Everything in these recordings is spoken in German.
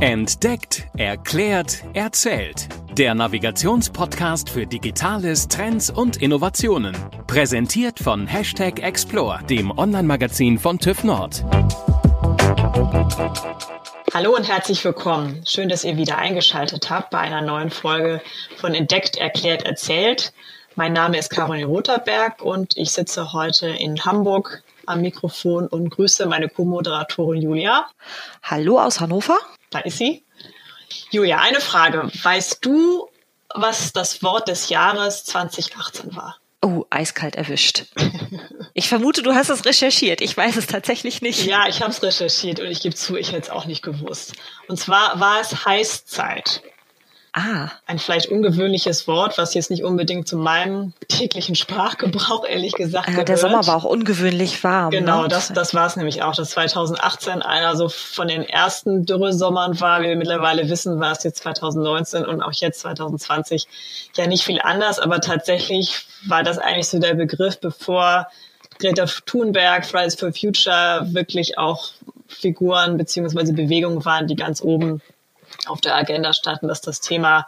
Entdeckt, erklärt, erzählt. Der Navigationspodcast für Digitales, Trends und Innovationen. Präsentiert von Hashtag Explore, dem Online-Magazin von TÜV Nord. Hallo und herzlich willkommen. Schön, dass ihr wieder eingeschaltet habt bei einer neuen Folge von Entdeckt, erklärt, erzählt. Mein Name ist Caroline Rotherberg und ich sitze heute in Hamburg am Mikrofon und grüße meine Co-Moderatorin Julia. Hallo aus Hannover. Da ist sie. Julia, eine Frage. Weißt du, was das Wort des Jahres 2018 war? Oh, eiskalt erwischt. Ich vermute, du hast es recherchiert. Ich weiß es tatsächlich nicht. Ja, ich habe es recherchiert und ich gebe zu, ich hätte es auch nicht gewusst. Und zwar war es Heißzeit. Ah. Ein vielleicht ungewöhnliches Wort, was jetzt nicht unbedingt zu meinem täglichen Sprachgebrauch ehrlich gesagt ja, gehört. Der Sommer war auch ungewöhnlich warm. Genau, ne? das, das war es nämlich auch, dass 2018 einer so von den ersten Dürresommern war. Wie wir mittlerweile wissen, war es jetzt 2019 und auch jetzt 2020 ja nicht viel anders, aber tatsächlich war das eigentlich so der Begriff, bevor Greta Thunberg, Fridays for Future wirklich auch Figuren beziehungsweise Bewegungen waren, die ganz oben auf der Agenda standen, dass das Thema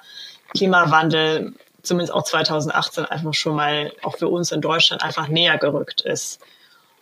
Klimawandel zumindest auch 2018 einfach schon mal auch für uns in Deutschland einfach näher gerückt ist.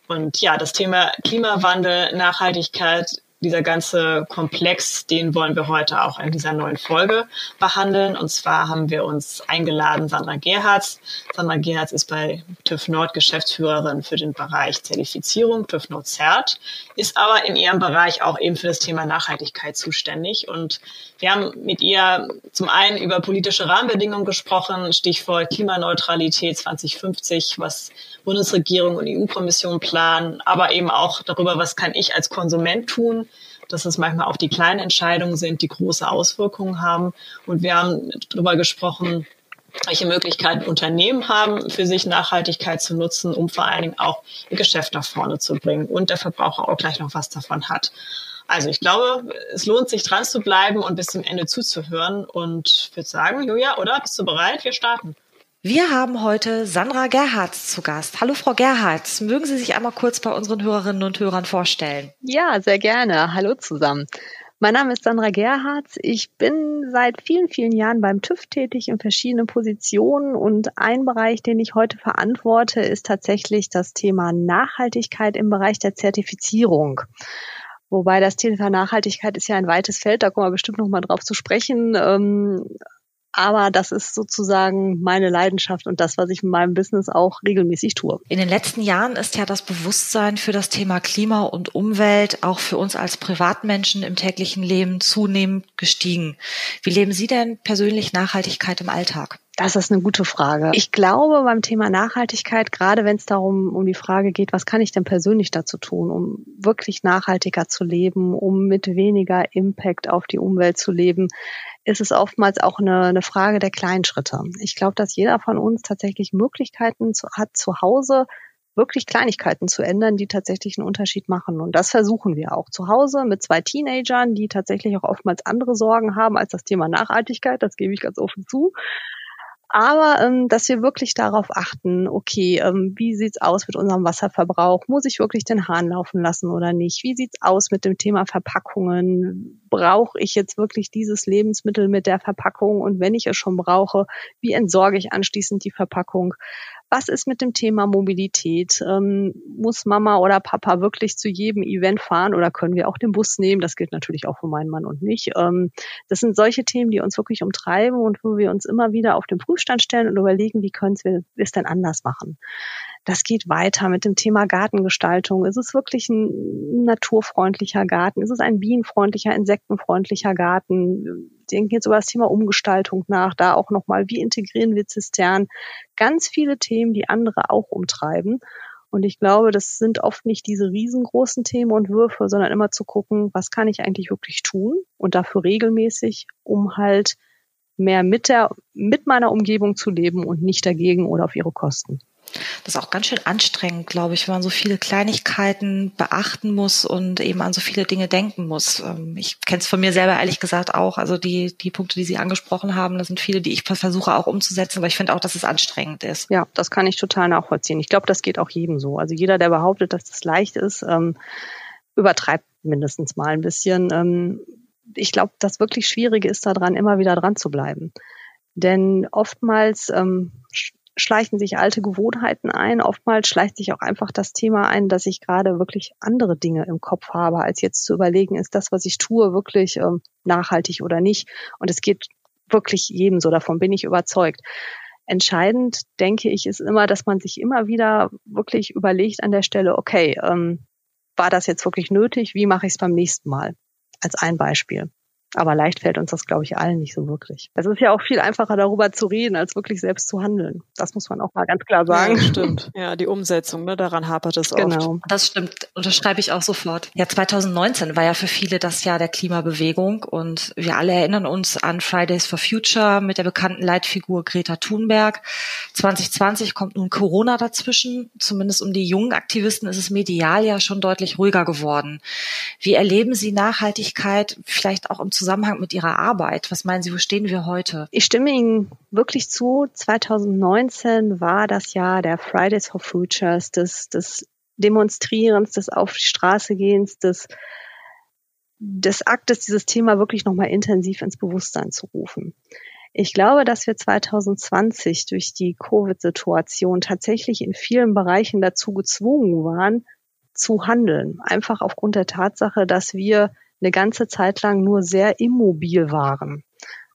Und ja, das Thema Klimawandel, Nachhaltigkeit dieser ganze Komplex, den wollen wir heute auch in dieser neuen Folge behandeln. Und zwar haben wir uns eingeladen Sandra Gerhards. Sandra Gerhards ist bei TÜV Nord Geschäftsführerin für den Bereich Zertifizierung, TÜV Nord CERT, ist aber in ihrem Bereich auch eben für das Thema Nachhaltigkeit zuständig. Und wir haben mit ihr zum einen über politische Rahmenbedingungen gesprochen, Stichwort Klimaneutralität 2050, was Bundesregierung und EU-Kommission planen, aber eben auch darüber, was kann ich als Konsument tun, dass es manchmal auch die kleinen Entscheidungen sind, die große Auswirkungen haben. Und wir haben darüber gesprochen, welche Möglichkeiten Unternehmen haben, für sich Nachhaltigkeit zu nutzen, um vor allen Dingen auch ihr Geschäft nach vorne zu bringen und der Verbraucher auch gleich noch was davon hat. Also ich glaube, es lohnt sich dran zu bleiben und bis zum Ende zuzuhören. Und ich würde sagen, Julia, oder? Bist du bereit? Wir starten. Wir haben heute Sandra Gerhards zu Gast. Hallo Frau Gerhards, mögen Sie sich einmal kurz bei unseren Hörerinnen und Hörern vorstellen? Ja, sehr gerne. Hallo zusammen. Mein Name ist Sandra Gerhards. Ich bin seit vielen, vielen Jahren beim TÜV tätig in verschiedenen Positionen und ein Bereich, den ich heute verantworte, ist tatsächlich das Thema Nachhaltigkeit im Bereich der Zertifizierung. Wobei das Thema Nachhaltigkeit ist ja ein weites Feld, da kommen wir bestimmt noch mal drauf zu sprechen. Ähm, aber das ist sozusagen meine Leidenschaft und das, was ich in meinem Business auch regelmäßig tue. In den letzten Jahren ist ja das Bewusstsein für das Thema Klima und Umwelt auch für uns als Privatmenschen im täglichen Leben zunehmend gestiegen. Wie leben Sie denn persönlich Nachhaltigkeit im Alltag? Das ist eine gute Frage. Ich glaube beim Thema Nachhaltigkeit, gerade wenn es darum um die Frage geht, was kann ich denn persönlich dazu tun, um wirklich nachhaltiger zu leben, um mit weniger Impact auf die Umwelt zu leben, ist es oftmals auch eine, eine Frage der kleinen Schritte. Ich glaube, dass jeder von uns tatsächlich Möglichkeiten zu, hat, zu Hause wirklich Kleinigkeiten zu ändern, die tatsächlich einen Unterschied machen. Und das versuchen wir auch zu Hause mit zwei Teenagern, die tatsächlich auch oftmals andere Sorgen haben als das Thema Nachhaltigkeit. Das gebe ich ganz offen zu aber ähm, dass wir wirklich darauf achten, okay, ähm, wie sieht's aus mit unserem Wasserverbrauch? Muss ich wirklich den Hahn laufen lassen oder nicht? Wie sieht's aus mit dem Thema Verpackungen? Brauche ich jetzt wirklich dieses Lebensmittel mit der Verpackung? Und wenn ich es schon brauche, wie entsorge ich anschließend die Verpackung? Was ist mit dem Thema Mobilität? Ähm, muss Mama oder Papa wirklich zu jedem Event fahren oder können wir auch den Bus nehmen? Das gilt natürlich auch für meinen Mann und mich. Ähm, das sind solche Themen, die uns wirklich umtreiben und wo wir uns immer wieder auf den Prüfstand stellen und überlegen, wie können wir es denn anders machen. Das geht weiter mit dem Thema Gartengestaltung. Ist es wirklich ein naturfreundlicher Garten? Ist es ein bienenfreundlicher, insektenfreundlicher Garten? denken jetzt über das Thema Umgestaltung nach, da auch nochmal, wie integrieren wir Zisternen? Ganz viele Themen, die andere auch umtreiben. Und ich glaube, das sind oft nicht diese riesengroßen Themen und Würfe, sondern immer zu gucken, was kann ich eigentlich wirklich tun und dafür regelmäßig, um halt mehr mit der, mit meiner Umgebung zu leben und nicht dagegen oder auf ihre Kosten. Das ist auch ganz schön anstrengend, glaube ich, wenn man so viele Kleinigkeiten beachten muss und eben an so viele Dinge denken muss. Ähm, ich kenne es von mir selber ehrlich gesagt auch. Also die, die Punkte, die Sie angesprochen haben, das sind viele, die ich versuche auch umzusetzen, aber ich finde auch, dass es anstrengend ist. Ja, das kann ich total nachvollziehen. Ich glaube, das geht auch jedem so. Also jeder, der behauptet, dass das leicht ist, ähm, übertreibt mindestens mal ein bisschen. Ähm, ich glaube, das wirklich Schwierige ist daran, immer wieder dran zu bleiben. Denn oftmals ähm, schleichen sich alte Gewohnheiten ein. Oftmals schleicht sich auch einfach das Thema ein, dass ich gerade wirklich andere Dinge im Kopf habe, als jetzt zu überlegen, ist das, was ich tue, wirklich ähm, nachhaltig oder nicht. Und es geht wirklich jedem so, davon bin ich überzeugt. Entscheidend, denke ich, ist immer, dass man sich immer wieder wirklich überlegt an der Stelle, okay, ähm, war das jetzt wirklich nötig? Wie mache ich es beim nächsten Mal? Als ein Beispiel. Aber leicht fällt uns das, glaube ich, allen nicht so wirklich. Es ist ja auch viel einfacher, darüber zu reden, als wirklich selbst zu handeln. Das muss man auch mal ganz klar sagen. Ja, stimmt. Ja, die Umsetzung, ne, daran hapert es genau. oft. Genau. Das stimmt. Unterschreibe ich auch sofort. Ja, 2019 war ja für viele das Jahr der Klimabewegung und wir alle erinnern uns an Fridays for Future mit der bekannten Leitfigur Greta Thunberg. 2020 kommt nun Corona dazwischen. Zumindest um die jungen Aktivisten ist es medial ja schon deutlich ruhiger geworden. Wie erleben Sie Nachhaltigkeit vielleicht auch im Zusammenhang mit Ihrer Arbeit? Was meinen Sie, wo stehen wir heute? Ich stimme Ihnen wirklich zu. 2019 war das Jahr der Fridays for Futures, des, des Demonstrierens, des Auf die Straße gehens, des, des Aktes, dieses Thema wirklich nochmal intensiv ins Bewusstsein zu rufen. Ich glaube, dass wir 2020 durch die Covid-Situation tatsächlich in vielen Bereichen dazu gezwungen waren, zu handeln. Einfach aufgrund der Tatsache, dass wir eine ganze Zeit lang nur sehr immobil waren.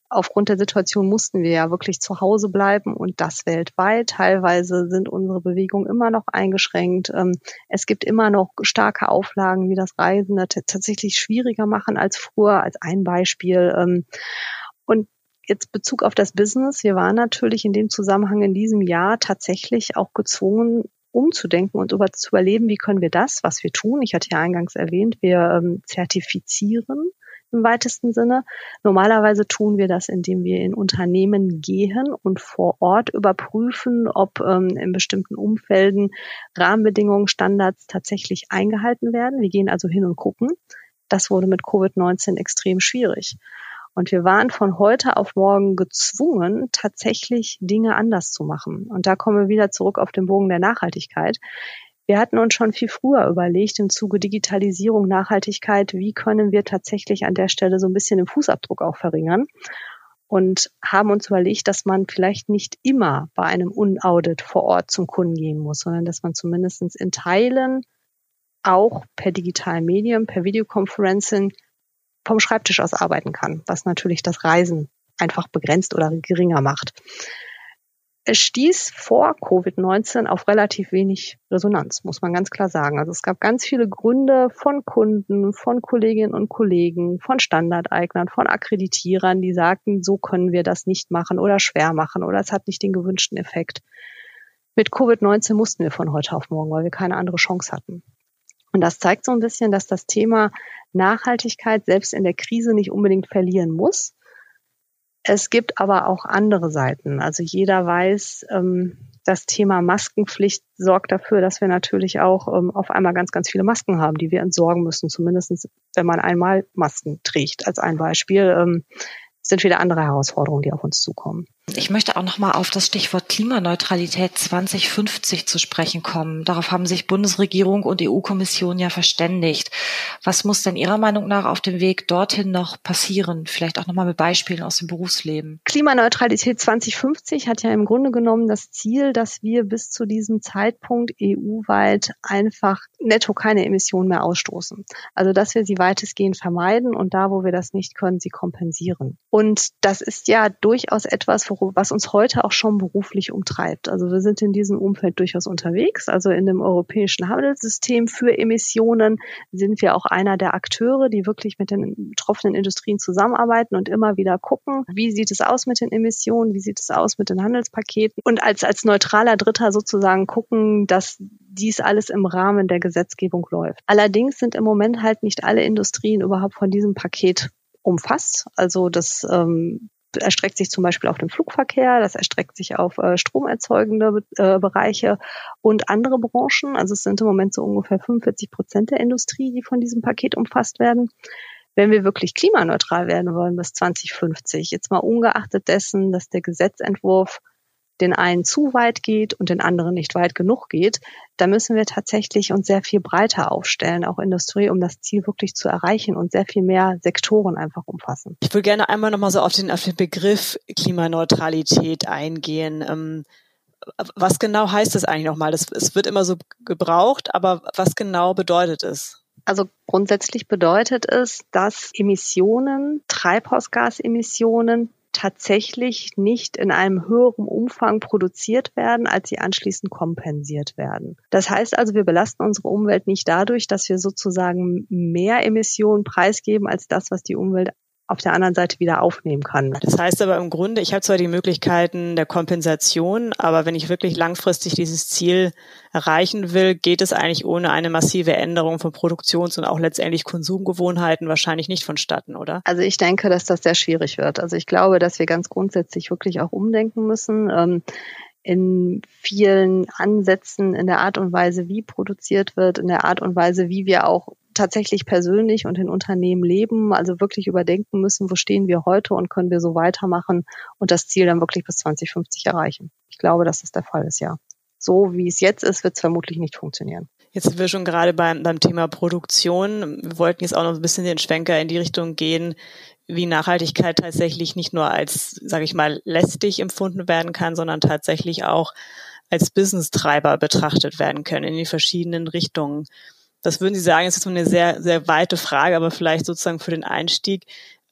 Aufgrund der Situation mussten wir ja wirklich zu Hause bleiben und das weltweit. Teilweise sind unsere Bewegungen immer noch eingeschränkt. Ähm, es gibt immer noch starke Auflagen, die das Reisen tatsächlich schwieriger machen als früher, als ein Beispiel. Ähm, und jetzt Bezug auf das Business. Wir waren natürlich in dem Zusammenhang in diesem Jahr tatsächlich auch gezwungen, umzudenken und über, zu überleben, wie können wir das, was wir tun, ich hatte ja eingangs erwähnt, wir ähm, zertifizieren im weitesten Sinne. Normalerweise tun wir das, indem wir in Unternehmen gehen und vor Ort überprüfen, ob ähm, in bestimmten Umfelden Rahmenbedingungen, Standards tatsächlich eingehalten werden. Wir gehen also hin und gucken. Das wurde mit Covid-19 extrem schwierig. Und wir waren von heute auf morgen gezwungen, tatsächlich Dinge anders zu machen. Und da kommen wir wieder zurück auf den Bogen der Nachhaltigkeit. Wir hatten uns schon viel früher überlegt, im Zuge Digitalisierung, Nachhaltigkeit, wie können wir tatsächlich an der Stelle so ein bisschen den Fußabdruck auch verringern und haben uns überlegt, dass man vielleicht nicht immer bei einem Unaudit vor Ort zum Kunden gehen muss, sondern dass man zumindest in Teilen auch per digitalen Medium, per Videokonferencing vom Schreibtisch aus arbeiten kann, was natürlich das Reisen einfach begrenzt oder geringer macht. Es stieß vor Covid-19 auf relativ wenig Resonanz, muss man ganz klar sagen. Also es gab ganz viele Gründe von Kunden, von Kolleginnen und Kollegen, von Standardeignern, von Akkreditierern, die sagten, so können wir das nicht machen oder schwer machen oder es hat nicht den gewünschten Effekt. Mit Covid-19 mussten wir von heute auf morgen, weil wir keine andere Chance hatten. Und das zeigt so ein bisschen, dass das Thema Nachhaltigkeit selbst in der Krise nicht unbedingt verlieren muss. Es gibt aber auch andere Seiten. Also jeder weiß, ähm, das Thema Maskenpflicht sorgt dafür, dass wir natürlich auch ähm, auf einmal ganz, ganz viele Masken haben, die wir entsorgen müssen. Zumindest wenn man einmal Masken trägt, als ein Beispiel. Ähm, sind wieder andere Herausforderungen, die auf uns zukommen. Ich möchte auch noch mal auf das Stichwort Klimaneutralität 2050 zu sprechen kommen. Darauf haben sich Bundesregierung und EU-Kommission ja verständigt. Was muss denn Ihrer Meinung nach auf dem Weg dorthin noch passieren? Vielleicht auch noch mal mit Beispielen aus dem Berufsleben. Klimaneutralität 2050 hat ja im Grunde genommen das Ziel, dass wir bis zu diesem Zeitpunkt EU-weit einfach netto keine Emissionen mehr ausstoßen. Also dass wir sie weitestgehend vermeiden und da, wo wir das nicht können, sie kompensieren. Und das ist ja durchaus etwas, was uns heute auch schon beruflich umtreibt. Also wir sind in diesem Umfeld durchaus unterwegs. Also in dem europäischen Handelssystem für Emissionen sind wir auch einer der Akteure, die wirklich mit den betroffenen Industrien zusammenarbeiten und immer wieder gucken, wie sieht es aus mit den Emissionen, wie sieht es aus mit den Handelspaketen und als, als neutraler Dritter sozusagen gucken, dass dies alles im Rahmen der Gesetzgebung läuft. Allerdings sind im Moment halt nicht alle Industrien überhaupt von diesem Paket umfasst. Also das ähm, erstreckt sich zum Beispiel auf den Flugverkehr, das erstreckt sich auf äh, stromerzeugende äh, Bereiche und andere Branchen. Also es sind im Moment so ungefähr 45 Prozent der Industrie, die von diesem Paket umfasst werden. Wenn wir wirklich klimaneutral werden wollen bis 2050, jetzt mal ungeachtet dessen, dass der Gesetzentwurf den einen zu weit geht und den anderen nicht weit genug geht, da müssen wir tatsächlich uns sehr viel breiter aufstellen, auch Industrie, um das Ziel wirklich zu erreichen und sehr viel mehr Sektoren einfach umfassen. Ich würde gerne einmal nochmal so auf den, auf den Begriff Klimaneutralität eingehen. Ähm, was genau heißt das eigentlich nochmal? Das, es wird immer so gebraucht, aber was genau bedeutet es? Also grundsätzlich bedeutet es, dass Emissionen, Treibhausgasemissionen tatsächlich nicht in einem höheren Umfang produziert werden, als sie anschließend kompensiert werden. Das heißt also, wir belasten unsere Umwelt nicht dadurch, dass wir sozusagen mehr Emissionen preisgeben als das, was die Umwelt auf der anderen Seite wieder aufnehmen kann. Das heißt aber im Grunde, ich habe zwar die Möglichkeiten der Kompensation, aber wenn ich wirklich langfristig dieses Ziel erreichen will, geht es eigentlich ohne eine massive Änderung von Produktions- und auch letztendlich Konsumgewohnheiten wahrscheinlich nicht vonstatten, oder? Also ich denke, dass das sehr schwierig wird. Also ich glaube, dass wir ganz grundsätzlich wirklich auch umdenken müssen. Ähm, in vielen Ansätzen, in der Art und Weise, wie produziert wird, in der Art und Weise, wie wir auch tatsächlich persönlich und in Unternehmen leben, also wirklich überdenken müssen, wo stehen wir heute und können wir so weitermachen und das Ziel dann wirklich bis 2050 erreichen. Ich glaube, dass das der Fall ist, ja. So wie es jetzt ist, wird es vermutlich nicht funktionieren. Jetzt sind wir schon gerade beim, beim Thema Produktion. Wir wollten jetzt auch noch ein bisschen den Schwenker in die Richtung gehen, wie Nachhaltigkeit tatsächlich nicht nur als, sage ich mal, lästig empfunden werden kann, sondern tatsächlich auch als Business-Treiber betrachtet werden können in die verschiedenen Richtungen. Das würden Sie sagen, ist so eine sehr, sehr weite Frage, aber vielleicht sozusagen für den Einstieg.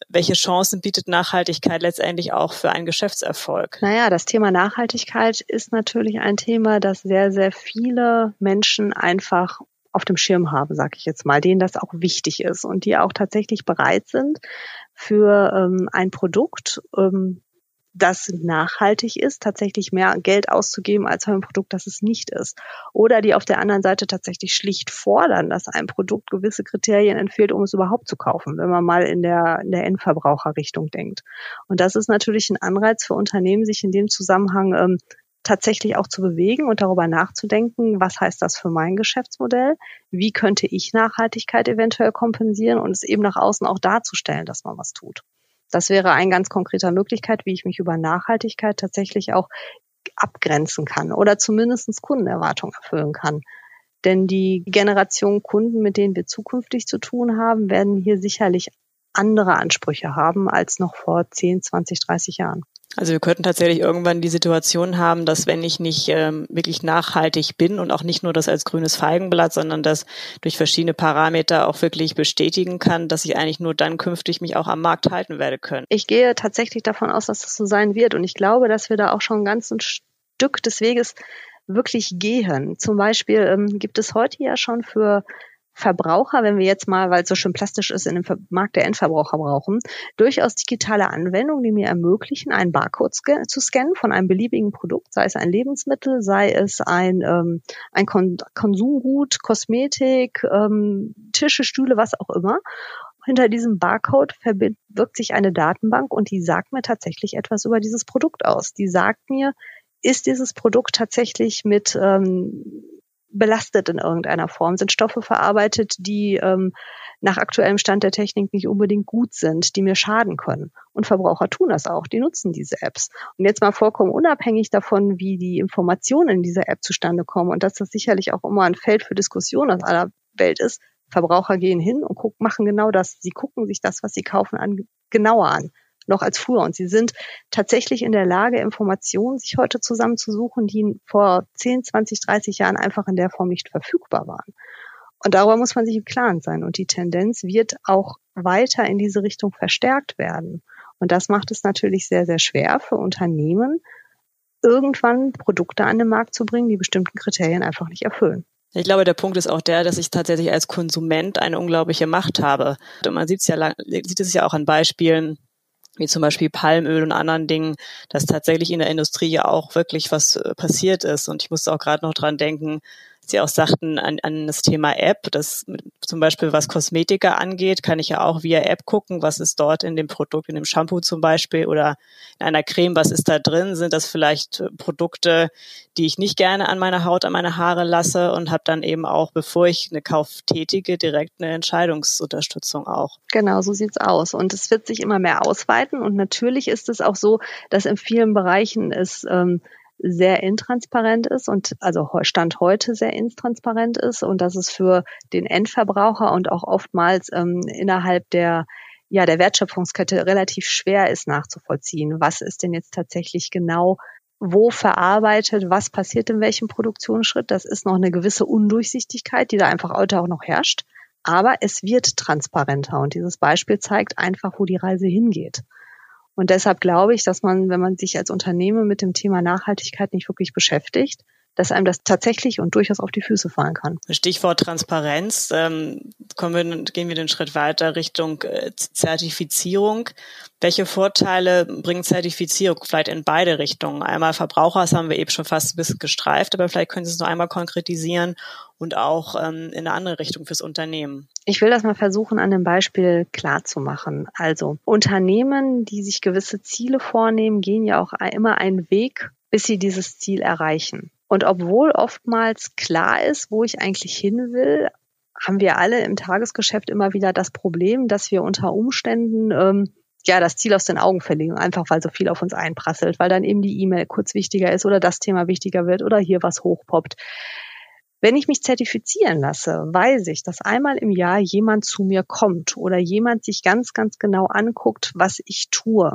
Welche Chancen bietet Nachhaltigkeit letztendlich auch für einen Geschäftserfolg? Naja, das Thema Nachhaltigkeit ist natürlich ein Thema, das sehr, sehr viele Menschen einfach auf dem Schirm haben, sage ich jetzt mal, denen das auch wichtig ist und die auch tatsächlich bereit sind, für ähm, ein Produkt ähm, das nachhaltig ist, tatsächlich mehr Geld auszugeben als für ein Produkt, das es nicht ist. Oder die auf der anderen Seite tatsächlich schlicht fordern, dass ein Produkt gewisse Kriterien entfehlt, um es überhaupt zu kaufen, wenn man mal in der, in der Endverbraucherrichtung denkt. Und das ist natürlich ein Anreiz für Unternehmen, sich in dem Zusammenhang ähm, tatsächlich auch zu bewegen und darüber nachzudenken, was heißt das für mein Geschäftsmodell? Wie könnte ich Nachhaltigkeit eventuell kompensieren und es eben nach außen auch darzustellen, dass man was tut? Das wäre ein ganz konkreter Möglichkeit, wie ich mich über Nachhaltigkeit tatsächlich auch abgrenzen kann oder zumindest Kundenerwartungen erfüllen kann. Denn die Generation Kunden, mit denen wir zukünftig zu tun haben, werden hier sicherlich andere Ansprüche haben als noch vor 10, 20, 30 Jahren. Also wir könnten tatsächlich irgendwann die Situation haben, dass wenn ich nicht ähm, wirklich nachhaltig bin und auch nicht nur das als grünes Feigenblatt, sondern das durch verschiedene Parameter auch wirklich bestätigen kann, dass ich eigentlich nur dann künftig mich auch am Markt halten werde können. Ich gehe tatsächlich davon aus, dass das so sein wird und ich glaube, dass wir da auch schon ein ganzes Stück des Weges wirklich gehen. Zum Beispiel ähm, gibt es heute ja schon für Verbraucher, wenn wir jetzt mal, weil es so schön plastisch ist, in dem Markt der Endverbraucher brauchen, durchaus digitale Anwendungen, die mir ermöglichen, einen Barcode zu scannen von einem beliebigen Produkt, sei es ein Lebensmittel, sei es ein, ähm, ein Kon Konsumgut, Kosmetik, ähm, Tische, Stühle, was auch immer. Hinter diesem Barcode verbirgt sich eine Datenbank und die sagt mir tatsächlich etwas über dieses Produkt aus. Die sagt mir, ist dieses Produkt tatsächlich mit ähm, belastet in irgendeiner Form, sind Stoffe verarbeitet, die ähm, nach aktuellem Stand der Technik nicht unbedingt gut sind, die mir schaden können. Und Verbraucher tun das auch, die nutzen diese Apps. Und jetzt mal vollkommen unabhängig davon, wie die Informationen in dieser App zustande kommen und dass das sicherlich auch immer ein Feld für Diskussion aus aller Welt ist. Verbraucher gehen hin und gucken, machen genau das. Sie gucken sich das, was sie kaufen, an, genauer an noch als früher. Und sie sind tatsächlich in der Lage, Informationen sich heute zusammenzusuchen, die vor 10, 20, 30 Jahren einfach in der Form nicht verfügbar waren. Und darüber muss man sich im Klaren sein. Und die Tendenz wird auch weiter in diese Richtung verstärkt werden. Und das macht es natürlich sehr, sehr schwer für Unternehmen, irgendwann Produkte an den Markt zu bringen, die bestimmten Kriterien einfach nicht erfüllen. Ich glaube, der Punkt ist auch der, dass ich tatsächlich als Konsument eine unglaubliche Macht habe. Und man sieht es ja, sieht es ja auch an Beispielen, wie zum Beispiel Palmöl und anderen Dingen, dass tatsächlich in der Industrie ja auch wirklich was äh, passiert ist. Und ich musste auch gerade noch dran denken, Sie auch sagten an, an das Thema App, das zum Beispiel was Kosmetika angeht, kann ich ja auch via App gucken, was ist dort in dem Produkt, in dem Shampoo zum Beispiel oder in einer Creme, was ist da drin? Sind das vielleicht Produkte, die ich nicht gerne an meiner Haut, an meine Haare lasse und habe dann eben auch, bevor ich eine Kauf tätige, direkt eine Entscheidungsunterstützung auch. Genau, so sieht's aus. Und es wird sich immer mehr ausweiten und natürlich ist es auch so, dass in vielen Bereichen es ähm, sehr intransparent ist und also Stand heute sehr intransparent ist und dass es für den Endverbraucher und auch oftmals ähm, innerhalb der ja, der Wertschöpfungskette relativ schwer ist nachzuvollziehen. Was ist denn jetzt tatsächlich genau wo verarbeitet, was passiert in welchem Produktionsschritt. Das ist noch eine gewisse Undurchsichtigkeit, die da einfach heute auch noch herrscht. Aber es wird transparenter und dieses Beispiel zeigt einfach, wo die Reise hingeht. Und deshalb glaube ich, dass man, wenn man sich als Unternehmen mit dem Thema Nachhaltigkeit nicht wirklich beschäftigt, dass einem das tatsächlich und durchaus auf die Füße fallen kann. Stichwort Transparenz. Ähm, kommen wir, gehen wir den Schritt weiter Richtung äh, Zertifizierung. Welche Vorteile bringt Zertifizierung vielleicht in beide Richtungen? Einmal Verbraucher, das haben wir eben schon fast ein bisschen gestreift, aber vielleicht können Sie es noch einmal konkretisieren und auch ähm, in eine andere Richtung fürs Unternehmen. Ich will das mal versuchen, an dem Beispiel klar zu machen. Also Unternehmen, die sich gewisse Ziele vornehmen, gehen ja auch immer einen Weg, bis sie dieses Ziel erreichen. Und obwohl oftmals klar ist, wo ich eigentlich hin will, haben wir alle im Tagesgeschäft immer wieder das Problem, dass wir unter Umständen ähm, ja das Ziel aus den Augen verlieren, einfach weil so viel auf uns einprasselt, weil dann eben die E-Mail kurz wichtiger ist oder das Thema wichtiger wird oder hier was hochpoppt. Wenn ich mich zertifizieren lasse, weiß ich, dass einmal im Jahr jemand zu mir kommt oder jemand sich ganz, ganz genau anguckt, was ich tue.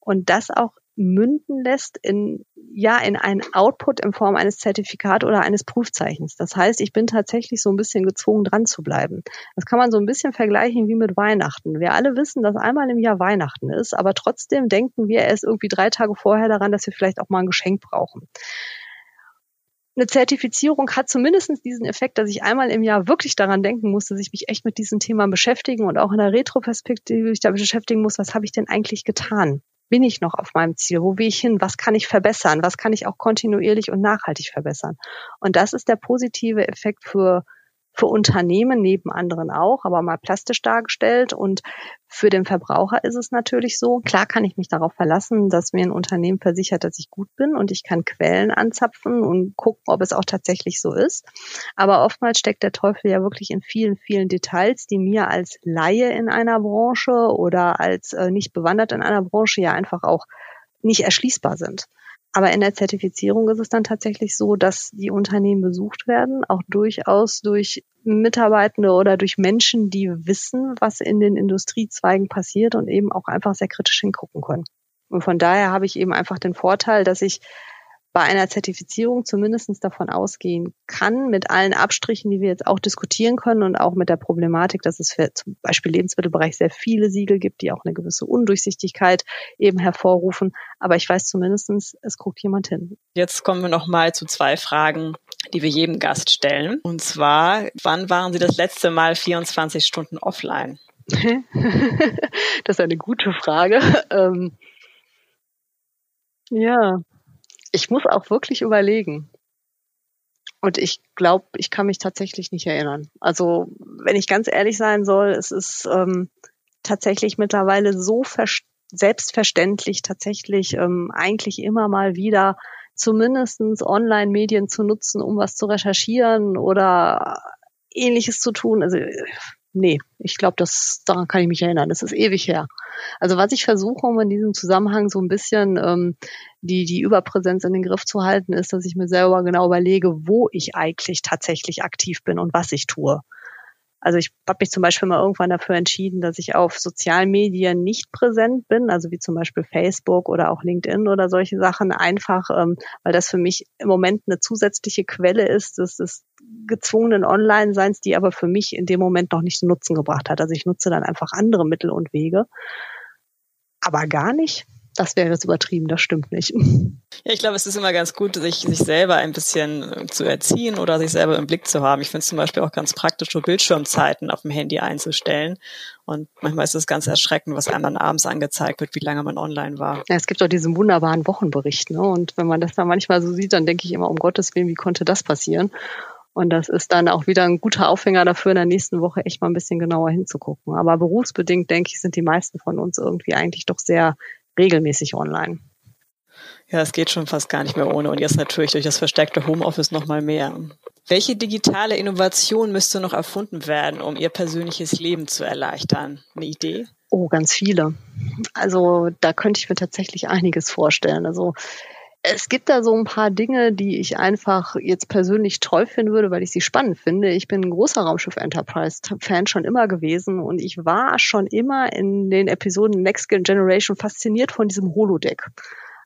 Und das auch münden lässt in, ja, in einen Output in Form eines Zertifikat oder eines Prüfzeichens. Das heißt, ich bin tatsächlich so ein bisschen gezwungen, dran zu bleiben. Das kann man so ein bisschen vergleichen wie mit Weihnachten. Wir alle wissen, dass einmal im Jahr Weihnachten ist, aber trotzdem denken wir erst irgendwie drei Tage vorher daran, dass wir vielleicht auch mal ein Geschenk brauchen eine Zertifizierung hat zumindest diesen Effekt, dass ich einmal im Jahr wirklich daran denken muss, dass ich mich echt mit diesen Themen beschäftigen und auch in der Retroperspektive mich da beschäftigen muss, was habe ich denn eigentlich getan? Bin ich noch auf meinem Ziel? Wo will ich hin? Was kann ich verbessern? Was kann ich auch kontinuierlich und nachhaltig verbessern? Und das ist der positive Effekt für für Unternehmen neben anderen auch, aber mal plastisch dargestellt. Und für den Verbraucher ist es natürlich so, klar kann ich mich darauf verlassen, dass mir ein Unternehmen versichert, dass ich gut bin und ich kann Quellen anzapfen und gucken, ob es auch tatsächlich so ist. Aber oftmals steckt der Teufel ja wirklich in vielen, vielen Details, die mir als Laie in einer Branche oder als äh, nicht bewandert in einer Branche ja einfach auch nicht erschließbar sind. Aber in der Zertifizierung ist es dann tatsächlich so, dass die Unternehmen besucht werden, auch durchaus durch Mitarbeitende oder durch Menschen, die wissen, was in den Industriezweigen passiert und eben auch einfach sehr kritisch hingucken können. Und von daher habe ich eben einfach den Vorteil, dass ich bei einer Zertifizierung zumindest davon ausgehen kann, mit allen Abstrichen, die wir jetzt auch diskutieren können und auch mit der Problematik, dass es für zum Beispiel Lebensmittelbereich sehr viele Siegel gibt, die auch eine gewisse Undurchsichtigkeit eben hervorrufen. Aber ich weiß zumindestens, es guckt jemand hin. Jetzt kommen wir noch mal zu zwei Fragen, die wir jedem Gast stellen. Und zwar, wann waren Sie das letzte Mal 24 Stunden offline? das ist eine gute Frage. Ähm, ja, ich muss auch wirklich überlegen. Und ich glaube, ich kann mich tatsächlich nicht erinnern. Also, wenn ich ganz ehrlich sein soll, es ist ähm, tatsächlich mittlerweile so selbstverständlich, tatsächlich ähm, eigentlich immer mal wieder zumindestens Online-Medien zu nutzen, um was zu recherchieren oder ähnliches zu tun. Also nee, ich glaube, das daran kann ich mich erinnern. Das ist ewig her. Also was ich versuche, um in diesem Zusammenhang so ein bisschen ähm, die die Überpräsenz in den Griff zu halten, ist, dass ich mir selber genau überlege, wo ich eigentlich tatsächlich aktiv bin und was ich tue. Also ich habe mich zum Beispiel mal irgendwann dafür entschieden, dass ich auf sozialen Medien nicht präsent bin, also wie zum Beispiel Facebook oder auch LinkedIn oder solche Sachen, einfach ähm, weil das für mich im Moment eine zusätzliche Quelle ist des, des gezwungenen Online-Seins, die aber für mich in dem Moment noch nicht den Nutzen gebracht hat. Also ich nutze dann einfach andere Mittel und Wege, aber gar nicht das wäre jetzt übertrieben, das stimmt nicht. Ja, ich glaube, es ist immer ganz gut, sich, sich selber ein bisschen äh, zu erziehen oder sich selber im Blick zu haben. Ich finde es zum Beispiel auch ganz praktisch, so Bildschirmzeiten auf dem Handy einzustellen. Und manchmal ist es ganz erschreckend, was einem dann abends angezeigt wird, wie lange man online war. Ja, es gibt auch diesen wunderbaren Wochenbericht. Ne? Und wenn man das dann manchmal so sieht, dann denke ich immer, um Gottes Willen, wie konnte das passieren? Und das ist dann auch wieder ein guter Aufhänger dafür, in der nächsten Woche echt mal ein bisschen genauer hinzugucken. Aber berufsbedingt, denke ich, sind die meisten von uns irgendwie eigentlich doch sehr regelmäßig online. Ja, es geht schon fast gar nicht mehr ohne. Und jetzt natürlich durch das verstärkte Homeoffice noch mal mehr. Welche digitale Innovation müsste noch erfunden werden, um Ihr persönliches Leben zu erleichtern? Eine Idee? Oh, ganz viele. Also da könnte ich mir tatsächlich einiges vorstellen. Also es gibt da so ein paar Dinge, die ich einfach jetzt persönlich toll finden würde, weil ich sie spannend finde. Ich bin ein großer Raumschiff Enterprise-Fan schon immer gewesen und ich war schon immer in den Episoden Next Generation fasziniert von diesem Holodeck.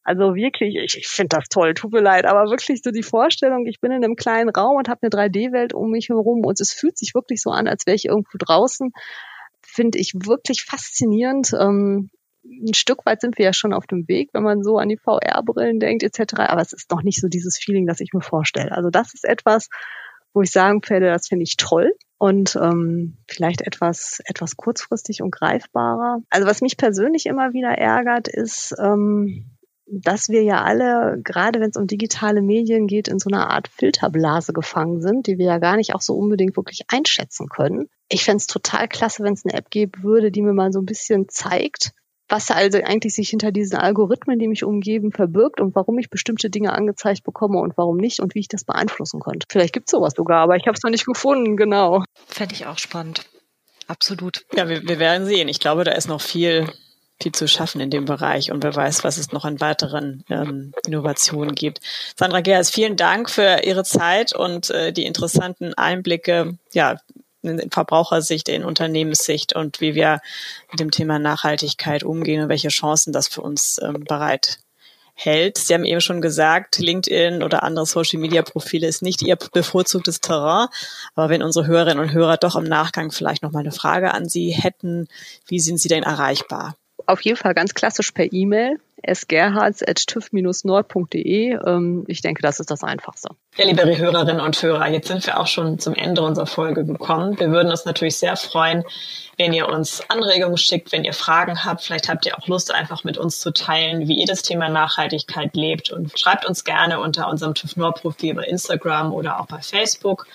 Also wirklich, ich, ich finde das toll, tut mir leid, aber wirklich so die Vorstellung, ich bin in einem kleinen Raum und habe eine 3D-Welt um mich herum und es fühlt sich wirklich so an, als wäre ich irgendwo draußen, finde ich wirklich faszinierend. Ähm, ein Stück weit sind wir ja schon auf dem Weg, wenn man so an die VR-Brillen denkt etc. Aber es ist noch nicht so dieses Feeling, das ich mir vorstelle. Also das ist etwas, wo ich sagen werde, das finde ich toll und ähm, vielleicht etwas etwas kurzfristig und greifbarer. Also was mich persönlich immer wieder ärgert, ist ähm, dass wir ja alle, gerade wenn es um digitale Medien geht, in so einer Art Filterblase gefangen sind, die wir ja gar nicht auch so unbedingt wirklich einschätzen können. Ich fände es total klasse, wenn es eine App geben würde, die mir mal so ein bisschen zeigt, was also eigentlich sich hinter diesen Algorithmen, die mich umgeben, verbirgt und warum ich bestimmte Dinge angezeigt bekomme und warum nicht und wie ich das beeinflussen könnte. Vielleicht gibt es sowas sogar, aber ich habe es noch nicht gefunden, genau. Fände ich auch spannend. Absolut. Ja, wir, wir werden sehen. Ich glaube, da ist noch viel viel zu schaffen in dem Bereich und wer weiß, was es noch an weiteren ähm, Innovationen gibt. Sandra Geers, vielen Dank für Ihre Zeit und äh, die interessanten Einblicke, ja, in Verbrauchersicht, in Unternehmenssicht und wie wir mit dem Thema Nachhaltigkeit umgehen und welche Chancen das für uns ähm, bereit hält. Sie haben eben schon gesagt, LinkedIn oder andere Social Media Profile ist nicht Ihr bevorzugtes Terrain. Aber wenn unsere Hörerinnen und Hörer doch im Nachgang vielleicht noch mal eine Frage an Sie hätten, wie sind Sie denn erreichbar? auf jeden Fall ganz klassisch per E-Mail sgerhards.tüv-nord.de. Ähm, ich denke, das ist das Einfachste. Ja, liebe Hörerinnen und Hörer, jetzt sind wir auch schon zum Ende unserer Folge gekommen. Wir würden uns natürlich sehr freuen, wenn ihr uns Anregungen schickt, wenn ihr Fragen habt. Vielleicht habt ihr auch Lust, einfach mit uns zu teilen, wie ihr das Thema Nachhaltigkeit lebt. Und schreibt uns gerne unter unserem TÜV Nord Profil bei Instagram oder auch bei Facebook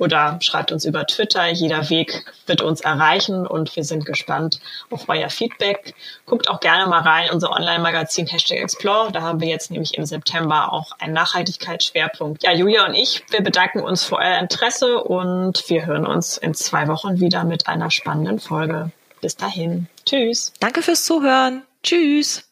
oder schreibt uns über Twitter. Jeder Weg wird uns erreichen und wir sind gespannt auf euer Feedback. Guckt auch gerne mal rein in unser Online-Magazin Hashtag Explore. Da haben wir jetzt nämlich im September auch einen Nachhaltigkeitsschwerpunkt. Ja, Julia und ich, wir bedanken uns für euer Interesse und wir hören uns in zwei Wochen wieder mit einer spannenden Folge. Bis dahin. Tschüss. Danke fürs Zuhören. Tschüss.